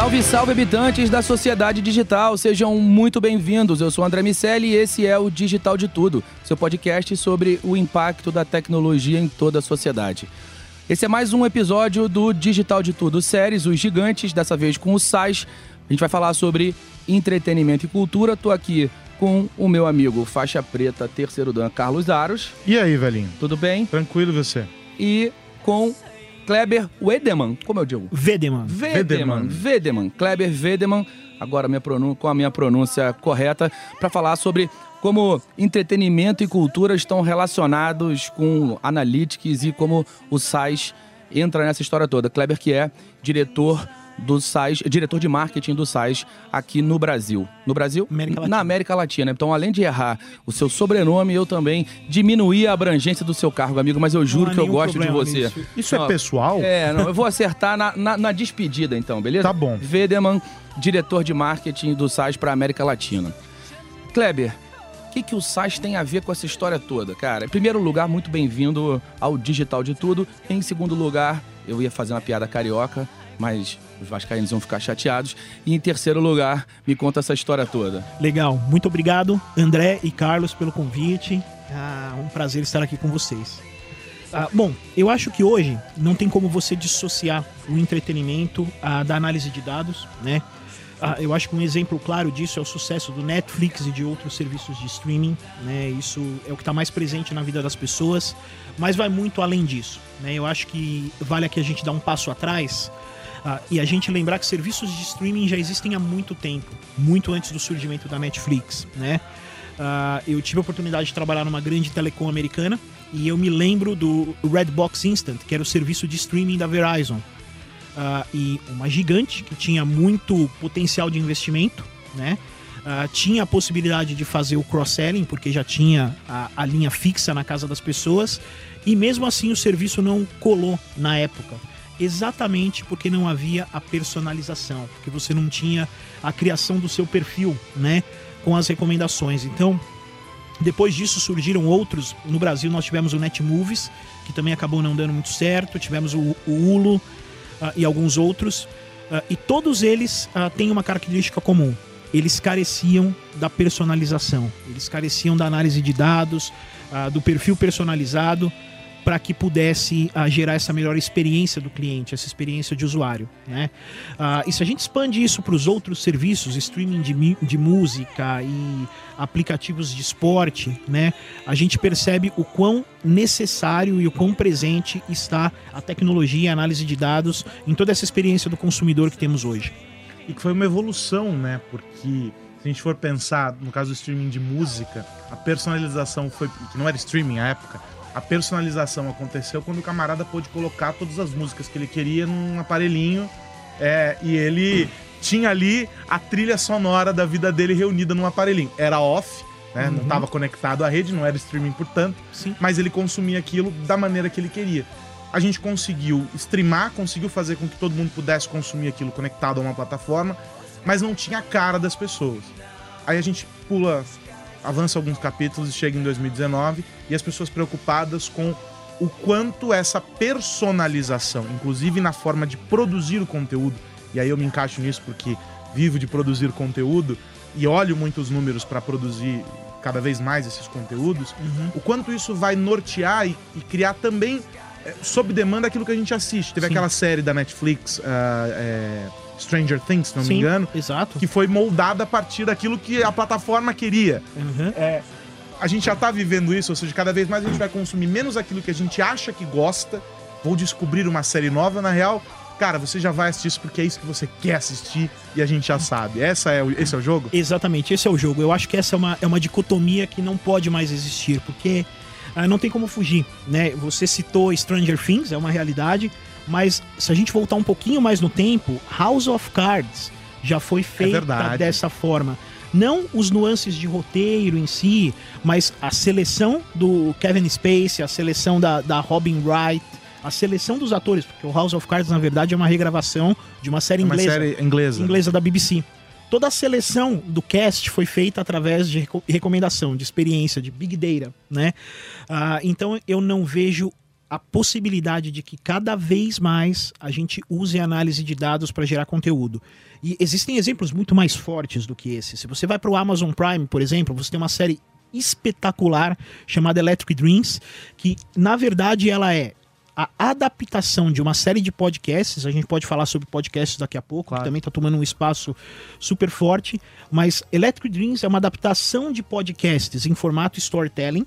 Salve, salve, habitantes da sociedade digital, sejam muito bem-vindos. Eu sou André Miceli e esse é o Digital de Tudo, seu podcast sobre o impacto da tecnologia em toda a sociedade. Esse é mais um episódio do Digital de Tudo séries Os Gigantes, dessa vez com o SAIS. A gente vai falar sobre entretenimento e cultura. Tô aqui com o meu amigo faixa preta, terceiro dan, Carlos Aros. E aí, velhinho? Tudo bem? Tranquilo você? E com Kleber Wedeman, como eu digo? Vedeman. Vedeman. Vedeman. Kleber Vedeman, agora minha pronun- com a minha pronúncia correta, para falar sobre como entretenimento e cultura estão relacionados com analytics e como o SAIS entra nessa história toda. Kleber que é diretor do SAIS, diretor de marketing do SAIS aqui no Brasil. No Brasil? América Na. América Latina. Então, além de errar o seu sobrenome, eu também diminuí a abrangência do seu cargo, amigo, mas eu juro que eu gosto de você. nisso. Isso Não, é pessoal? é, não, eu vou acertar na, na, na despedida, então, beleza? Tá bom. Vedeman, diretor de marketing do SAIS para América Latina. Kleber, o que, que o SAIS tem a ver com essa história toda, cara? Em primeiro lugar, muito bem-vindo ao Digital de Tudo. Em segundo lugar, eu ia fazer uma piada carioca, mas os vascaínos vão ficar chateados. E em terceiro lugar, me conta essa história toda. Legal, muito obrigado, André e Carlos, pelo convite. Ah, um prazer estar aqui com vocês. Ah, bom, eu acho que hoje não tem como você dissociar o entretenimento ah, da análise de dados, né? Ah, eu acho que um exemplo claro disso é o sucesso do Netflix e de outros serviços de streaming, né? Isso é o que está mais presente na vida das pessoas, mas vai muito além disso, né? Eu acho que vale aqui a gente dar um passo atrás ah, e a gente lembrar que serviços de streaming já existem há muito tempo, muito antes do surgimento da Netflix, né? Ah, eu tive a oportunidade de trabalhar numa grande telecom americana e eu me lembro do Redbox Instant, que era o serviço de streaming da Verizon. Ah, e uma gigante que tinha muito potencial de investimento, né? Ah, tinha a possibilidade de fazer o cross-selling, porque já tinha a, a linha fixa na casa das pessoas, e mesmo assim o serviço não colou na época. Exatamente porque não havia a personalização, porque você não tinha a criação do seu perfil, né? Com as recomendações. Então, depois disso surgiram outros. No Brasil nós tivemos o Netmovies, que também acabou não dando muito certo. Tivemos o, o Hulu ah, e alguns outros. Ah, e todos eles ah, têm uma característica comum. Eles careciam da personalização. Eles careciam da análise de dados, do perfil personalizado, para que pudesse ah, gerar essa melhor experiência do cliente, essa experiência de usuário. Né? Ah, e se a gente expande isso para os outros serviços, streaming de, de música e aplicativos de esporte, né, a gente percebe o quão necessário e o quão presente está a tecnologia a análise de dados em toda essa experiência do consumidor que temos hoje. E que foi uma evolução, né? Porque se a gente for pensar, no caso do streaming de música, a personalização foi. que não era streaming à época. A personalização aconteceu quando o camarada pôde colocar todas as músicas que ele queria num aparelhinho é, e ele tinha ali a trilha sonora da vida dele reunida num aparelhinho. Era off, né? Não estava conectado à rede, não era streaming, portanto, Sim. mas ele consumia aquilo da maneira que ele queria. A gente conseguiu streamar, conseguiu fazer com que todo mundo pudesse consumir aquilo conectado a uma plataforma, mas não tinha a cara das pessoas. Aí a gente pula, avança alguns capítulos e chega em 2019 e as pessoas preocupadas com o quanto essa personalização, inclusive na forma de produzir o conteúdo, e aí eu me encaixo nisso porque vivo de produzir conteúdo e olho muitos números para produzir cada vez mais esses conteúdos, Uhum. o quanto isso vai nortear e, e criar também, é, sob demanda, aquilo que a gente assiste. Teve Sim. aquela série da Netflix, ah, é, Stranger Things, se não Sim, me engano, Exato. que foi moldada a partir daquilo que a plataforma queria. Uhum. É, a gente já tá vivendo isso, ou seja, cada vez mais a gente vai consumir menos aquilo que a gente acha que gosta. Vou descobrir uma série nova, na real. Cara, você já vai assistir isso porque é isso que você quer assistir e a gente já sabe. Essa é o, esse é o jogo? Exatamente, esse é o jogo. Eu acho que essa é uma, é uma dicotomia que não pode mais existir, porque ah, não tem como fugir, né? Você citou Stranger Things, é uma realidade, mas se a gente voltar um pouquinho mais no tempo, House of Cards já foi feita verdade. dessa forma. Não os nuances de roteiro em si, mas a seleção do Kevin Spacey, a seleção da, da Robin Wright, a seleção dos atores, porque o House of Cards, na verdade, é uma regravação de uma série É uma inglesa série inglesa. inglesa da BBC. Toda a seleção do cast foi feita através de reco- recomendação, de experiência, de big data, né? Ah, então eu não vejo a possibilidade de que cada vez mais a gente use a análise de dados para gerar conteúdo. E existem exemplos muito mais fortes do que esse. Se você vai para o Amazon Prime, por exemplo, você tem uma série espetacular chamada Electric Dreams, que na verdade ela é a adaptação de uma série de podcasts, a gente pode falar sobre podcasts daqui a pouco, Claro. que também está tomando um espaço super forte, mas Electric Dreams é uma adaptação de podcasts em formato storytelling,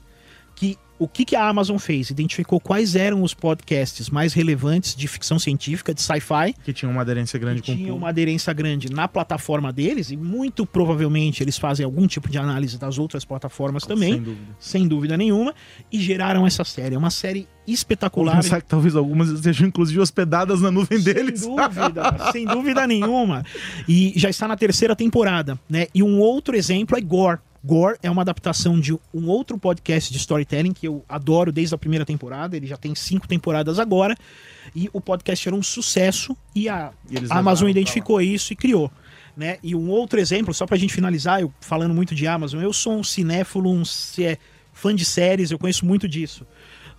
que o que, que a Amazon fez? Identificou quais eram os podcasts mais relevantes de ficção científica, de sci-fi, Que tinha uma aderência grande que com o tinha uma aderência grande na plataforma deles, e muito provavelmente eles fazem algum tipo de análise das outras plataformas também, Sem dúvida. sem dúvida nenhuma, e geraram essa série. É uma série espetacular. Pensar que talvez algumas estejam inclusive hospedadas na nuvem deles. Sem dúvida, sem dúvida nenhuma. E já está na terceira temporada, né? E um outro exemplo é Gore. Gore é uma adaptação de um outro podcast de storytelling que eu adoro desde a primeira temporada. Ele já tem cinco temporadas agora. E o podcast era um sucesso e a E a Amazon identificou isso e criou. Né? E um outro exemplo, só pra gente finalizar, eu falando muito de Amazon, eu sou um cinéfilo, um sé- fã de séries, eu conheço muito disso.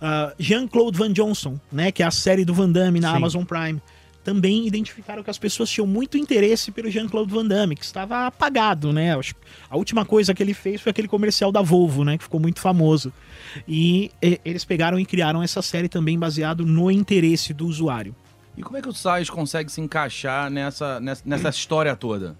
Ah, Jean-Claude Van Johnson, né, que é a série do Van Damme na Sim. Amazon Prime, também identificaram que as pessoas tinham muito interesse pelo Jean-Claude Van Damme, que estava apagado, né? A última coisa que ele fez foi aquele comercial da Volvo, né, que ficou muito famoso. E, eles pegaram e criaram essa série também baseado no interesse do usuário. E como é que o SAIS consegue se encaixar nessa, nessa, nessa história toda?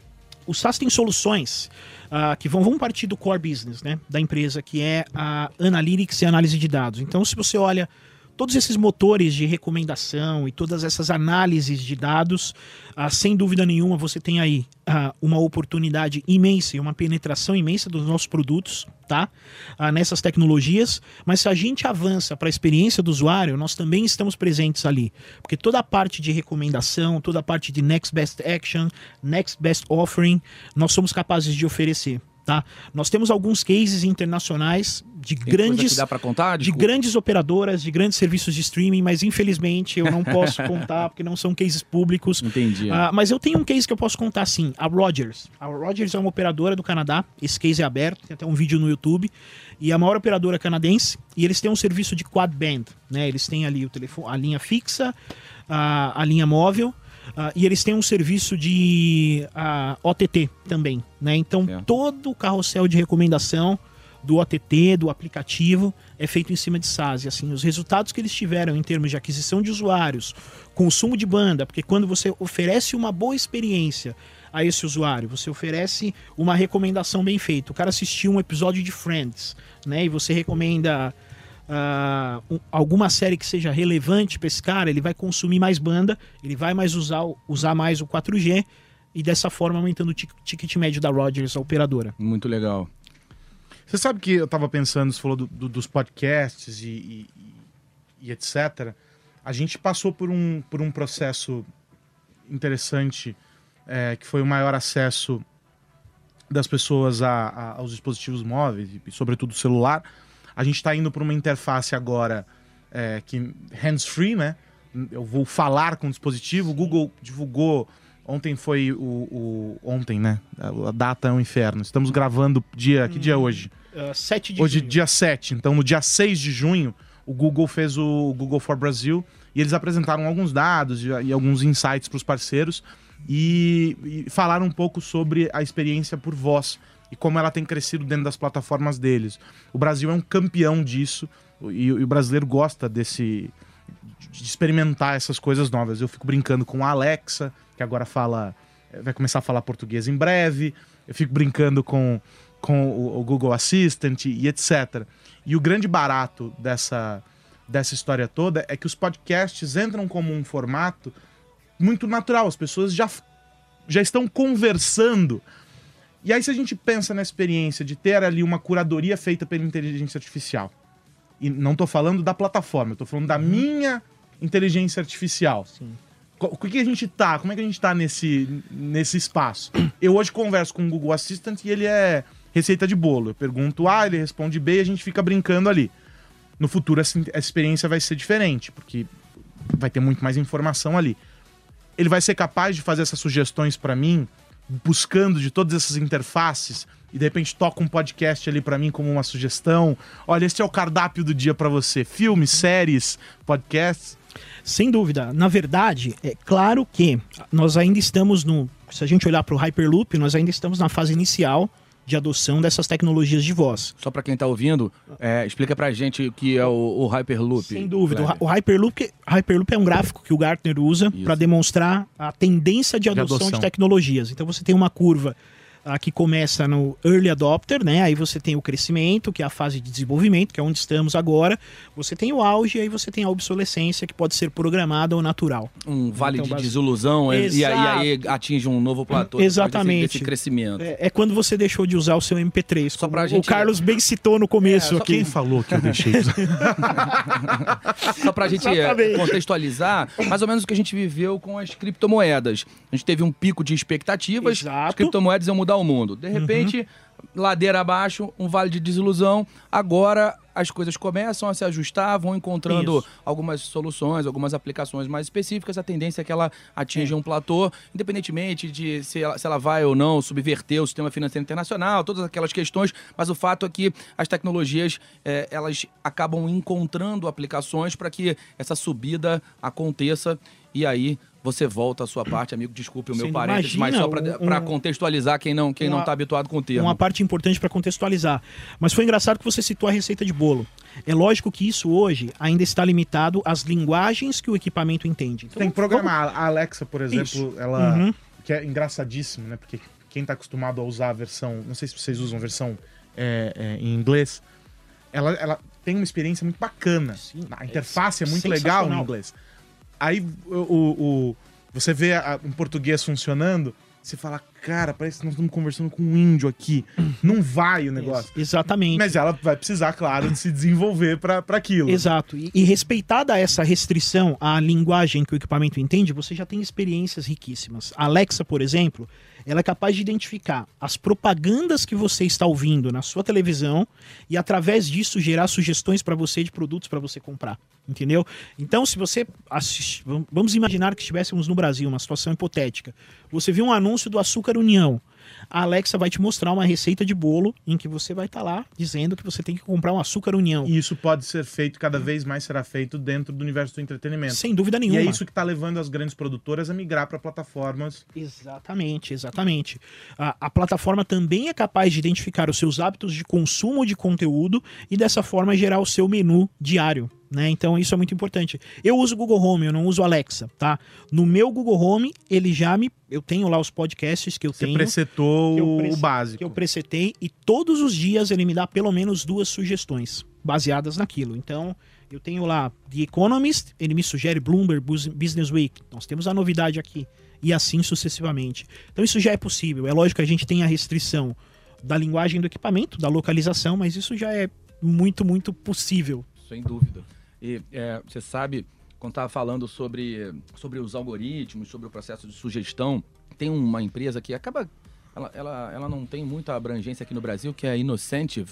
o SaaS tem soluções ah, que vão, vão partir do core business né, da empresa, que é a Analytics e análise de dados. Então, se você olha todos esses motores de recomendação e todas essas análises de dados, ah, sem dúvida nenhuma você tem aí ah, uma oportunidade imensa e uma penetração imensa dos nossos produtos, tá? Ah, nessas tecnologias, mas se a gente avança para a experiência do usuário, nós também estamos presentes ali, porque toda a parte de recomendação, toda a parte de next best action, next best offering, nós somos capazes de oferecer. Tá? Nós temos alguns cases internacionais de Tem grandes dá contar? de grandes operadoras, de grandes serviços de streaming, mas infelizmente eu não posso contar porque não são cases públicos. Entendi. Ah, mas eu tenho um case que eu posso contar sim, a Rogers. A Rogers é uma operadora do Canadá, esse case é aberto, tem até um vídeo no YouTube, e é a maior operadora canadense, e eles têm um serviço de quad band, né? Eles têm ali o telefone, a linha fixa, a, a linha móvel, ah, e eles têm um serviço de ah, OTT também, né? Então Certo. todo o carrossel de recomendação do OTT, do aplicativo, é feito em cima de SaaS. E assim, os resultados que eles tiveram em termos de aquisição de usuários, consumo de banda, porque quando você oferece uma boa experiência a esse usuário, você oferece uma recomendação bem feita. O cara assistiu um episódio de Friends, né? E você recomenda um- alguma série que seja relevante para esse cara, ele vai consumir mais banda, ele vai mais usar, o- usar mais o 4G e dessa forma aumentando o tic- ticket médio da Rogers, a operadora. Muito legal. Você sabe que eu tava pensando, você falou do- do- dos podcasts e, e- e- e etc. A gente passou por um, por um processo interessante, é, que foi o maior acesso das pessoas a- a- aos dispositivos móveis, e sobretudo celular. A gente está indo para uma interface agora é, que hands-free, né? Eu vou falar com o dispositivo. O Google divulgou Ontem foi o, o- Ontem, né? A, data é um inferno. Estamos gravando dia. Que dia é hoje? Ah, 7 de Hoje, junho. dia 7. Então, no dia 6 de junho, o Google fez o Google for Brasil e eles apresentaram alguns dados e, e alguns insights para os parceiros e, e falaram um pouco sobre a experiência por voz e como ela tem crescido dentro das plataformas deles. O Brasil é um campeão disso e, e o brasileiro gosta desse de experimentar essas coisas novas. Eu fico brincando com a Alexa, que agora fala vai começar a falar português em breve. Eu fico brincando com, com o, o Google Assistant e etc. E o grande barato dessa, dessa história toda é que os podcasts entram como um formato muito natural. As pessoas já, já estão conversando. E aí, se a gente pensa na experiência de ter ali uma curadoria feita pela inteligência artificial, e não estou falando da plataforma, estou falando da minha inteligência artificial. Sim. O que a gente tá? Como é que a gente tá nesse, nesse espaço? Eu hoje converso com o Google Assistant e ele é receita de bolo. Eu pergunto A, ele responde B e a gente fica brincando ali. No futuro essa, essa experiência vai ser diferente, porque vai ter muito mais informação ali. Ele vai ser capaz de fazer essas sugestões para mim, buscando de todas essas interfaces e de repente toca um podcast ali para mim como uma sugestão. Olha, este é o cardápio do dia para você. Filmes, séries, podcasts. Sem dúvida. Na verdade, é claro que nós ainda estamos no. Se a gente olhar para o Hyperloop, nós ainda estamos na fase inicial de adoção dessas tecnologias de voz. Só para quem está ouvindo, é, explica para a gente o que é o, o Hyperloop. Sem dúvida. O, o Hyperloop, Hyperloop é um gráfico que o Gartner usa para demonstrar a tendência de adoção, de adoção de tecnologias. Então você tem uma curva Aqui começa no early adopter, né? Aí você tem o crescimento, que é a fase de desenvolvimento, que é onde estamos agora. Você tem o auge, aí você tem a obsolescência, que pode ser programada ou natural. Um vale então, de desilusão, e, e, aí atinge um novo platô Exatamente. Desse, desse crescimento. É, é, quando você deixou de usar o seu MP3. Só pra o, gente... o Carlos bem citou no começo é, aqui. Quem falou que eu deixei isso? só pra gente Exatamente. contextualizar, mais ou menos o que a gente viveu com as criptomoedas. A gente teve um pico de expectativas, Exato. as criptomoedas iam mudar mudar o mundo. De repente, uhum. ladeira abaixo, um vale de desilusão. Agora as coisas começam a se ajustar, vão encontrando Isso. algumas soluções, algumas aplicações mais específicas. A tendência é que ela atinja é. um platô, independentemente de se ela, se ela vai ou não subverter o sistema financeiro internacional, todas aquelas questões. Mas o fato é que as tecnologias é, elas acabam encontrando aplicações para que essa subida aconteça e aí você volta à sua parte, amigo. Desculpe o meu parênteses, mas só para um, contextualizar quem não quem uma, não está habituado com o termo. Uma parte importante para contextualizar. Mas foi engraçado que você citou a receita de bolo. É lógico que isso hoje ainda está limitado às linguagens que o equipamento entende. Então, Tem que programar. Vamos... A Alexa, por exemplo, isso. ela uhum. que é engraçadíssimo, né? Porque quem está acostumado a usar a versão, não sei se vocês usam a versão é, é, em inglês, ela, ela tem uma experiência muito bacana. Sim, a interface é, é muito legal em inglês. Aí o, o, você vê a, um português funcionando, você fala, cara, parece que nós estamos conversando com um índio aqui. Não vai o negócio. exatamente. Mas ela vai precisar, claro, de se desenvolver para aquilo. Exato. E, e respeitada essa restrição à linguagem que o equipamento entende, você já tem experiências riquíssimas. A Alexa, por exemplo, ela é capaz de identificar as propagandas que você está ouvindo na sua televisão e através disso gerar sugestões para você de produtos para você comprar, entendeu? Então, se você assiste, vamos imaginar que estivéssemos no Brasil, uma situação hipotética. Você viu um anúncio do Açúcar União a Alexa vai te mostrar uma receita de bolo em que você vai estar tá lá dizendo que você tem que comprar um açúcar união. E isso pode ser feito, cada vez mais será feito dentro do universo do entretenimento. Sem dúvida nenhuma. E é isso que está levando as grandes produtoras a migrar para plataformas. Exatamente, exatamente. A, a plataforma também é capaz de identificar os seus hábitos de consumo de conteúdo e dessa forma gerar o seu menu diário. Né? Então isso é muito importante. Eu uso o Google Home, eu não uso Alexa, tá? No meu Google Home, ele já me. Eu tenho lá os podcasts que eu Você tenho. presetou o básico. Que eu presetei e todos os dias ele me dá pelo menos duas sugestões baseadas naquilo. Então, eu tenho lá The Economist, ele me sugere Bloomberg Business Week. Nós temos a novidade aqui. E assim sucessivamente. Então isso já é possível. É lógico que a gente tem a restrição da linguagem do equipamento, da localização, mas isso já é muito, muito possível. Sem dúvida. E é, você sabe, quando estava falando sobre, sobre os algoritmos, sobre o processo de sugestão, tem uma empresa que acaba. Ela, ela, ela não tem muita abrangência aqui no Brasil, que é a Innocentive.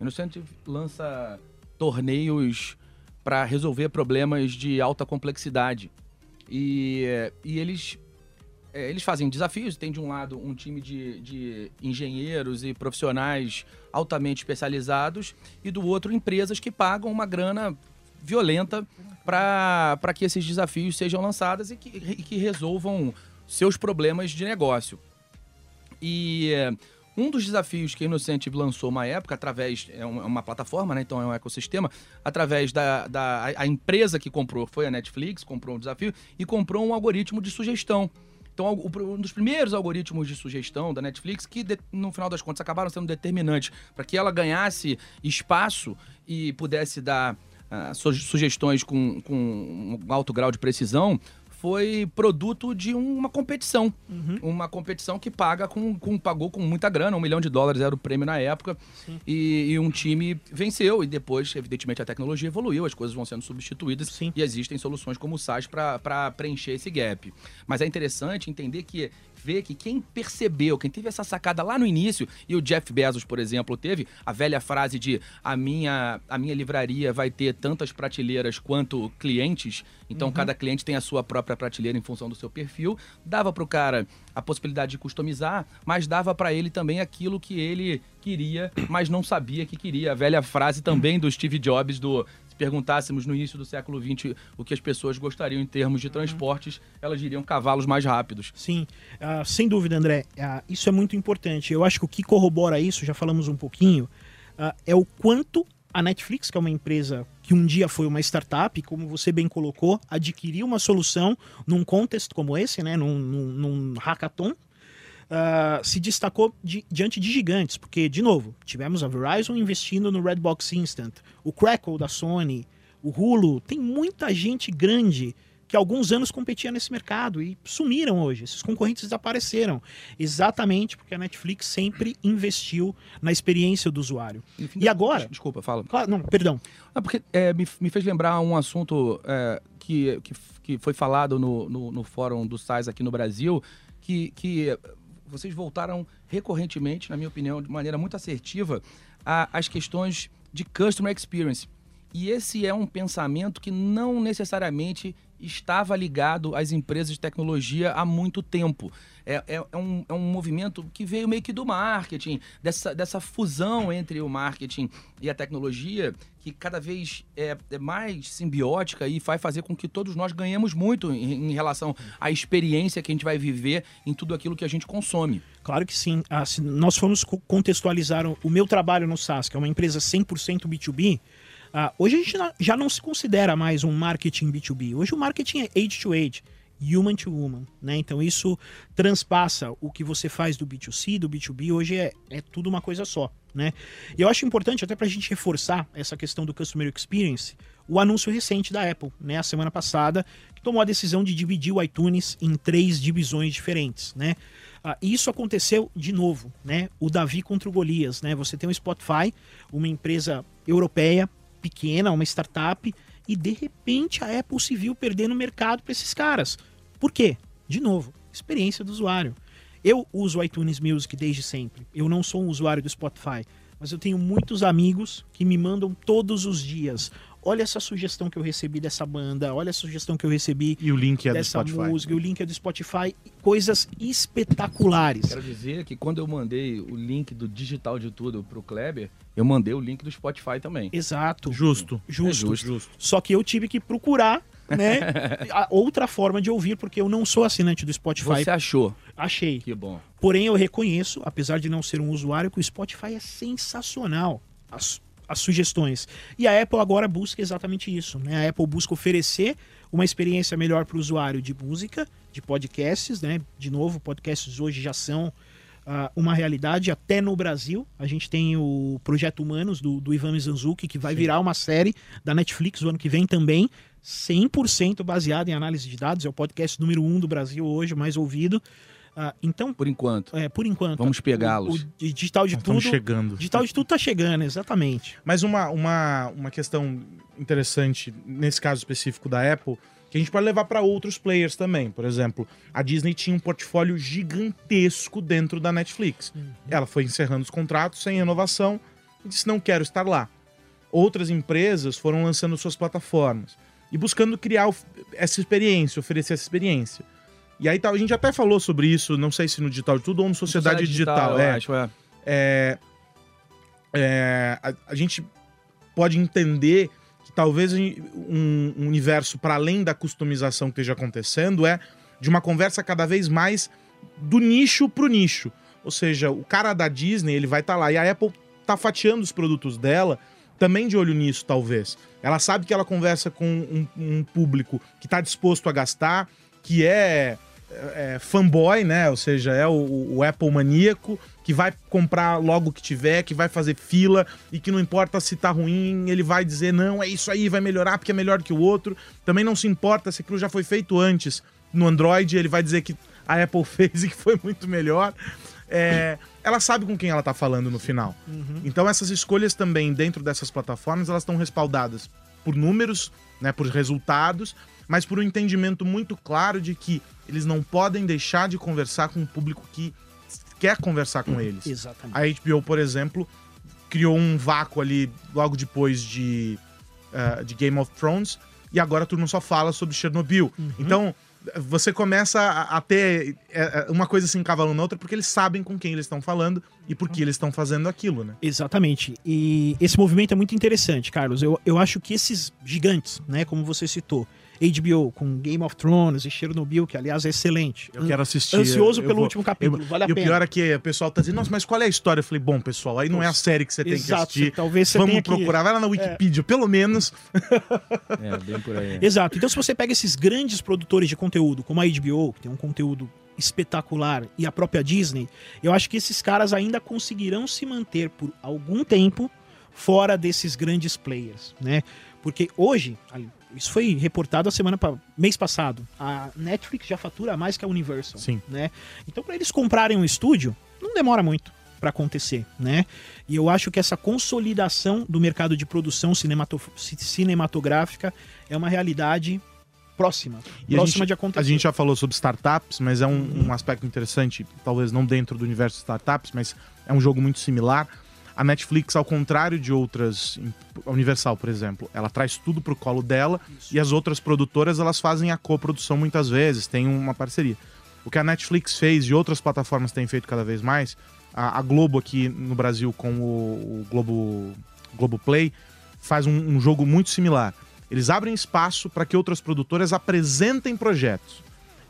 Innocentive lança torneios para resolver problemas de alta complexidade. E, e eles, é, eles fazem desafios. Tem de um lado um time de, de engenheiros e profissionais altamente especializados, e do outro empresas que pagam uma grana violenta para que esses desafios sejam lançados e que, e que resolvam seus problemas de negócio. E é, um dos desafios que a Innocentive lançou uma época, através, é, é uma plataforma, né? então é um ecossistema, através da, da a empresa que comprou, foi a Netflix, comprou um desafio e comprou um algoritmo de sugestão. Então, um dos primeiros algoritmos de sugestão da Netflix, que no final das contas acabaram sendo determinantes para que ela ganhasse espaço e pudesse dar uh, sugestões com, com um alto grau de precisão, foi produto de uma competição. Uhum. Uma competição que paga com, com, pagou com muita grana, um milhão de dólares era o prêmio na época. E, e, um time venceu. E depois, evidentemente, a tecnologia evoluiu, as coisas vão sendo substituídas Sim. e existem soluções como o SAS para preencher esse gap. Mas é interessante entender que vê que quem percebeu, quem teve essa sacada lá no início, e o Jeff Bezos, por exemplo, teve a velha frase de a minha, a minha livraria vai ter tantas prateleiras quanto clientes, então uhum. cada cliente tem a sua própria prateleira em função do seu perfil. Dava para o cara a possibilidade de customizar, mas dava para ele também aquilo que ele queria, mas não sabia que queria. A velha frase também do Steve Jobs do perguntássemos no início do século XX o que as pessoas gostariam em termos de transportes, elas diriam cavalos mais rápidos. Sim, uh, sem dúvida, André. Uh, isso é muito importante. Eu acho que o que corrobora isso, já falamos um pouquinho, uh, é o quanto a Netflix, que é uma empresa que um dia foi uma startup, como você bem colocou, adquiriu uma solução num contexto como esse, né, num, num, num hackathon, uh, se destacou di diante de gigantes, porque, de novo, tivemos a Verizon investindo no Redbox Instant, o Crackle da Sony, o Hulu, tem muita gente grande que há alguns anos competia nesse mercado e sumiram hoje. Esses concorrentes desapareceram. Exatamente porque a Netflix sempre investiu na experiência do usuário. Enfim, e agora. Desculpa, fala. Claro, não, perdão. Ah, porque é, me, me, fez lembrar um assunto é, que, que, que, foi falado no, no, no fórum do SAIS aqui no Brasil, que, que vocês voltaram recorrentemente, na minha opinião, de maneira muito assertiva, às questões de customer experience. E esse é um pensamento que não necessariamente estava ligado às empresas de tecnologia há muito tempo. É, é, é, um, é um movimento que veio meio que do marketing, dessa, dessa fusão entre o marketing e a tecnologia, que cada vez é, é mais simbiótica e vai fazer com que todos nós ganhemos muito em, em, relação à experiência que a gente vai viver em tudo aquilo que a gente consome. Claro que sim. Ah, nós formos contextualizar o meu trabalho no SAS, que é uma empresa 100% B2B, Uh, hoje a gente já não se considera mais um marketing B2B. Hoje o marketing é age to age, human to woman. Né? Então isso transpassa o que você faz do B2C, do B2B. Hoje é, é tudo uma coisa só. Né? E eu acho importante, até para a gente reforçar essa questão do Customer Experience, o anúncio recente da Apple, né, a semana passada, que tomou a decisão de dividir o iTunes em três divisões diferentes. Né? Ah, isso aconteceu de novo, né? O Davi contra o Golias, né? Você tem o Spotify, uma empresa europeia pequena, uma startup, e de repente a Apple se viu perdendo mercado para esses caras. Por quê? De novo, experiência do usuário. Eu uso iTunes Music desde sempre. Eu não sou um usuário do Spotify, mas eu tenho muitos amigos que me mandam todos os dias olha essa sugestão que eu recebi dessa banda, olha a sugestão que eu recebi e o link é dessa do Spotify. música, o link é do Spotify, coisas espetaculares. Quero dizer que quando eu mandei o link do digital de tudo pro Kleber, eu mandei o link do Spotify também. Exato. Justo. Justo. É justo. justo. Só que eu tive que procurar né? outra forma de ouvir, porque eu não sou assinante do Spotify. Você achou? Achei. Que bom. Porém, eu reconheço, apesar de não ser um usuário, que o Spotify é sensacional. As as sugestões. E a Apple agora busca exatamente isso. Né? A Apple busca oferecer uma experiência melhor para o usuário de música, de podcasts. Né? De novo, podcasts hoje já são uh, uma realidade, até no Brasil. A gente tem o Projeto Humanos, do, do Ivan Mizanzuki, que vai Sim. virar uma série da Netflix o ano que vem também. 100% baseado em análise de dados, é o podcast número um do Brasil hoje, mais ouvido. Ah, então, por enquanto. É, por enquanto. Vamos pegá-los. O, o, digital de tudo. chegando. Digital de tudo está chegando, exatamente. Mas uma, uma, uma questão interessante nesse caso específico da Apple, que a gente pode levar para outros players também. Por exemplo, a Disney tinha um portfólio gigantesco dentro da Netflix. Uhum. Ela foi encerrando os contratos sem renovação e disse: "Não quero estar lá". Outras empresas foram lançando suas plataformas e buscando criar essa experiência, oferecer essa experiência. E aí a gente até falou sobre isso, não sei se no digital de tudo ou no Sociedade, Sociedade Digital. digital é, acho, é. é, é a, a, gente pode entender que que talvez um, um universo para além da customização que esteja acontecendo é de uma conversa cada vez mais do nicho pro nicho. Ou seja, o cara da Disney, ele vai estar tá lá e a Apple tá fatiando os produtos dela também de olho nisso, talvez. Ela sabe que ela conversa com um, um público que está disposto a gastar, que é, é, é, fanboy, né? Ou seja, é o, o, Apple maníaco, que vai comprar logo que tiver, que vai fazer fila e que não importa se tá ruim, ele vai dizer não, é isso aí, vai melhorar porque é melhor que o outro. Também não se importa se aquilo já foi feito antes no Android, ele vai dizer que a Apple fez e que foi muito melhor. É, ela sabe com quem ela tá falando no final. Uhum. Então essas escolhas também dentro dessas plataformas, elas estão respaldadas por números, né, por resultados, mas por um entendimento muito claro de que eles não podem deixar de conversar com o público que quer conversar com eles. Exatamente. A HBO, por exemplo, criou um vácuo ali logo depois de, uh, de Game of Thrones e agora tu não só fala sobre Chernobyl. Uhum. Então você começa a, a ter é, é, uma coisa se encavalando na outra porque eles sabem com quem eles estão falando e por que eles estão fazendo aquilo, né? Exatamente. E esse movimento é muito interessante, Carlos. Eu, eu acho que esses gigantes, né, como você citou, HBO, com Game of Thrones e Chernobyl, que aliás é excelente. Eu quero assistir. Ansioso pelo vou, último capítulo, eu, vale a e pena. E o pior é que o pessoal tá dizendo, nossa, mas qual é a história? Eu falei, bom, pessoal, aí não é a série que você tem Exato, que assistir. Talvez você Vamos tenha procurar, que... vai lá na Wikipedia, é. pelo menos. é, bem por aí. Exato. Então, se você pega esses grandes produtores de conteúdo, como a HBO, que tem um conteúdo espetacular, e a própria Disney, eu acho que esses caras ainda conseguirão se manter por algum tempo fora desses grandes players, né? Porque hoje, isso foi reportado a semana mês passado. A Netflix já fatura mais que a Universal, Sim. né? Então para eles comprarem um estúdio, não demora muito para acontecer, né? E eu acho que essa consolidação do mercado de produção cinematográfica é uma realidade próxima, e próxima gente, de acontecer. A gente já falou sobre startups, mas é um, um aspecto interessante, talvez não dentro do universo de startups, mas é um jogo muito similar a Netflix, ao contrário de outras, a Universal, por exemplo, ela traz tudo pro colo dela Isso. e as outras produtoras elas fazem a coprodução muitas vezes, tem uma parceria. O que a Netflix fez e outras plataformas têm feito cada vez mais, a, a Globo aqui no Brasil com o, o Globo, Globo Play faz um, um jogo muito similar. Eles abrem espaço para que outras produtoras apresentem projetos.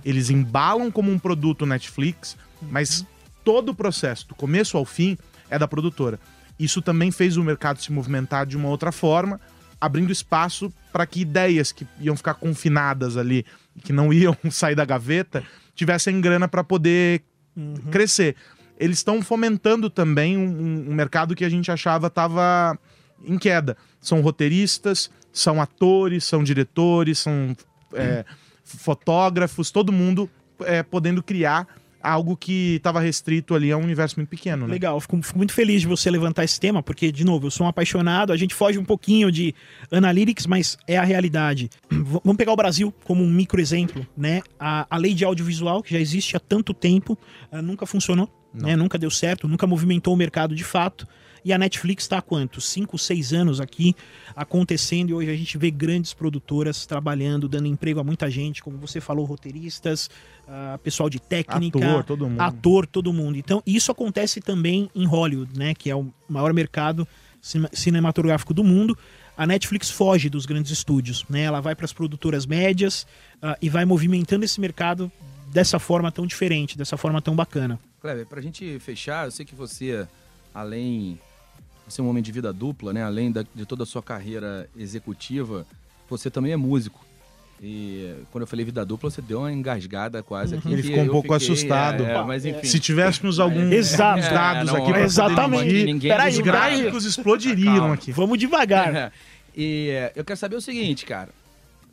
Eles embalam como um produto Netflix, mas uhum. todo o processo, do começo ao fim, é da produtora. Isso também fez o mercado se movimentar de uma outra forma, abrindo espaço para que ideias que iam ficar confinadas ali, que não iam sair da gaveta, tivessem grana para poder uhum. crescer. Eles estão fomentando também um, um, mercado que a gente achava estava em queda. São roteiristas, são atores, são diretores, são é, fotógrafos, todo mundo é, podendo criar algo que estava restrito ali a um universo muito pequeno. Né? Legal, fico, fico, muito feliz de você levantar esse tema, porque, de novo, eu sou um apaixonado, a gente foge um pouquinho de analytics, mas é a realidade. V vamos pegar o Brasil como um micro exemplo, né? A, a lei de audiovisual, que já existe há tanto tempo, uh, nunca funcionou, né? nunca deu certo, nunca movimentou o mercado de fato. E a Netflix está há quanto? Cinco, seis anos aqui acontecendo e hoje a gente vê grandes produtoras trabalhando, dando emprego a muita gente, como você falou, roteiristas, uh, pessoal de técnica, ator, todo mundo. Ator, todo mundo. Então, isso acontece também em Hollywood, né, que é o maior mercado cinematográfico do mundo. A Netflix foge dos grandes estúdios, né? Ela vai para as produtoras médias uh, e vai movimentando esse mercado dessa forma tão diferente, dessa forma tão bacana. Kleber, para a gente fechar, eu sei que você, além você é um homem de vida dupla, né? Além da, de toda a sua carreira executiva, você também é músico. E quando eu falei vida dupla, você deu uma engasgada quase aqui. Ele ficou um pouco fiquei, assustado. É, mas enfim. Se tivéssemos alguns Exato. dados é, não, aqui para exatamente. Ninguém Peraí, os gráficos explodiriam Calma. aqui. Vamos devagar. e eu quero saber o seguinte, cara.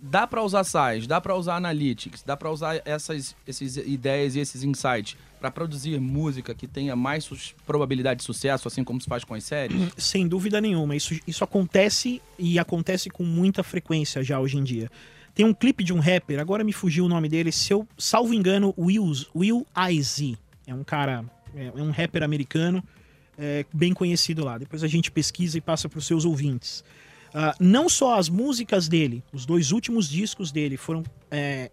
Dá para usar SAIS, dá para usar Analytics, dá para usar essas, essas ideias e esses insights para produzir música que tenha mais probabilidade de sucesso, assim como se faz com as séries? Sem dúvida nenhuma. Isso, isso acontece e acontece com muita frequência já hoje em dia. Tem um clipe de um rapper, agora me fugiu o nome dele, se eu salvo engano, Will, Will IZ. É um cara, é, é um rapper americano, é, bem conhecido lá. Depois a gente pesquisa e passa para os seus ouvintes. Uh, não só as músicas dele, os dois últimos discos dele foram é,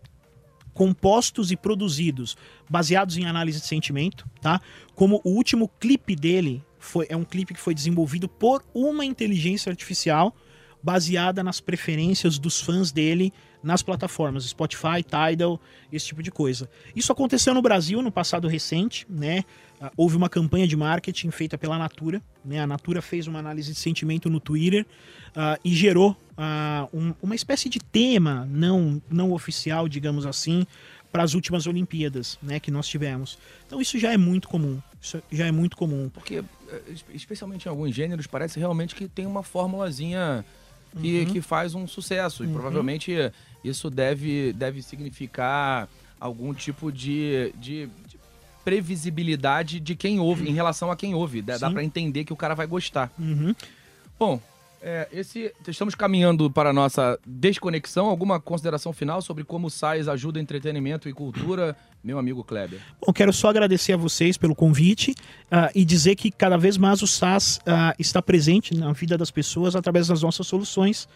compostos e produzidos baseados em análise de sentimento, tá? Como o último clipe dele foi, é um clipe que foi desenvolvido por uma inteligência artificial baseada nas preferências dos fãs dele nas plataformas Spotify, Tidal, esse tipo de coisa. Isso aconteceu no Brasil no passado recente, né? Uh, houve uma campanha de marketing feita pela Natura, né? A Natura fez uma análise de sentimento no Twitter uh, e gerou uh, um, uma espécie de tema não, não oficial, digamos assim, para as últimas Olimpíadas, né? Que nós tivemos. Então isso já é muito comum. Isso já é muito comum. Porque, eh, especialmente em alguns gêneros, parece realmente que tem uma formulazinha que, uhum. que faz um sucesso. E uhum. provavelmente isso deve, deve significar algum tipo de, de, de previsibilidade de quem ouve, em relação a quem ouve. Dá, dá para entender que o cara vai gostar. Uhum. Bom, é, esse, estamos caminhando para a nossa desconexão. Alguma consideração final sobre como o SAIS ajuda entretenimento e cultura, meu amigo Kleber? Bom, quero só agradecer a vocês pelo convite uh, e dizer que cada vez mais o SAS uh, está presente na vida das pessoas através das nossas soluções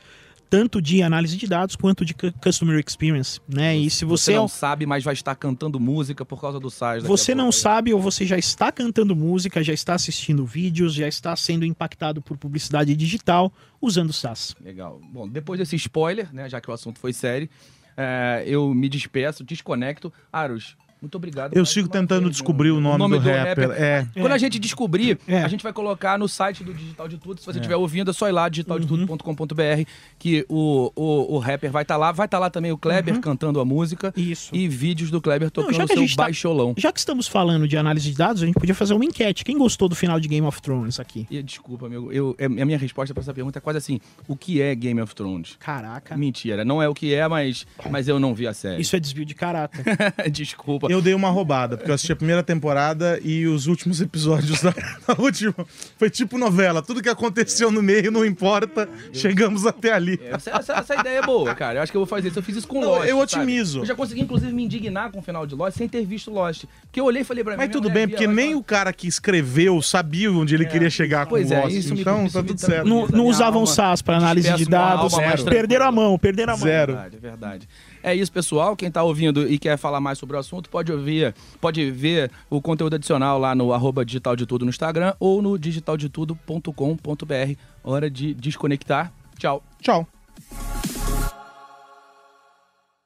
tanto de análise de dados quanto de customer experience, né? E se você, você não é... sabe, mas vai estar cantando música por causa do SaaS. Você não sabe ou você já está cantando música, já está assistindo vídeos, já está sendo impactado por publicidade digital usando o SaaS. Legal. Bom, depois desse spoiler, né, já que o assunto foi sério, é, eu me despeço, desconecto. Aros, muito obrigado. Eu sigo tentando vez, descobrir o nome, o nome do, do, rapper. rapper. É. Quando a gente descobrir, é. a gente vai colocar no site do Digital de Tudo. Se você estiver é. ouvindo, é só ir lá, digitaldetudo.com.br, que o, o, o rapper vai estar tá lá. Vai estar tá lá também o Kleber uhum. cantando a música. Isso. E vídeos do Kleber tocando Não, seu tá, baixolão. Já que estamos falando de análise de dados, a gente podia fazer uma enquete. Quem gostou do final de Game of Thrones aqui? E, desculpa, amigo. Eu, é, a minha resposta para essa pergunta é quase assim: o que é Game of Thrones? Caraca. Mentira, não é o que é, mas, mas eu não vi a série. Isso é desvio de caráter. desculpa. Eu dei uma roubada porque eu assisti a primeira temporada e os últimos episódios da, da última. Foi tipo novela, tudo que aconteceu no meio não importa, chegamos até ali. Essa, essa, essa, ideia é boa, cara. Eu acho que eu vou fazer isso. Eu fiz isso com não, Lost. Eu otimizo. Sabe? Eu já consegui, inclusive, me indignar com o final de Lost sem ter visto Lost. Porque eu olhei e falei pra mim. Mas tudo bem, porque nem o cara que escreveu sabia onde ele é, queria chegar com pois é, Lost. Isso então me, tá tudo certo. Não, não usavam SAS para análise de dados. Perderam a mão, perderam a mão. Zero. É verdade, é verdade. É isso, pessoal. Quem está ouvindo e quer falar mais sobre o assunto, pode ouvir, pode ver o conteúdo adicional lá no arroba digital de tudo no Instagram ou no digitaldetudo.com.br. Hora de desconectar. Tchau. Tchau.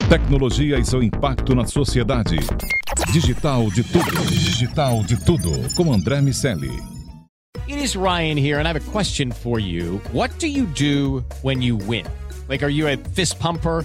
Tecnologia e seu impacto na sociedade. Digital de tudo. Digital de tudo. Com André Miscelli. It is Ryan here and I have a question for you. What do you do when you win? Like, are you a fist pumper?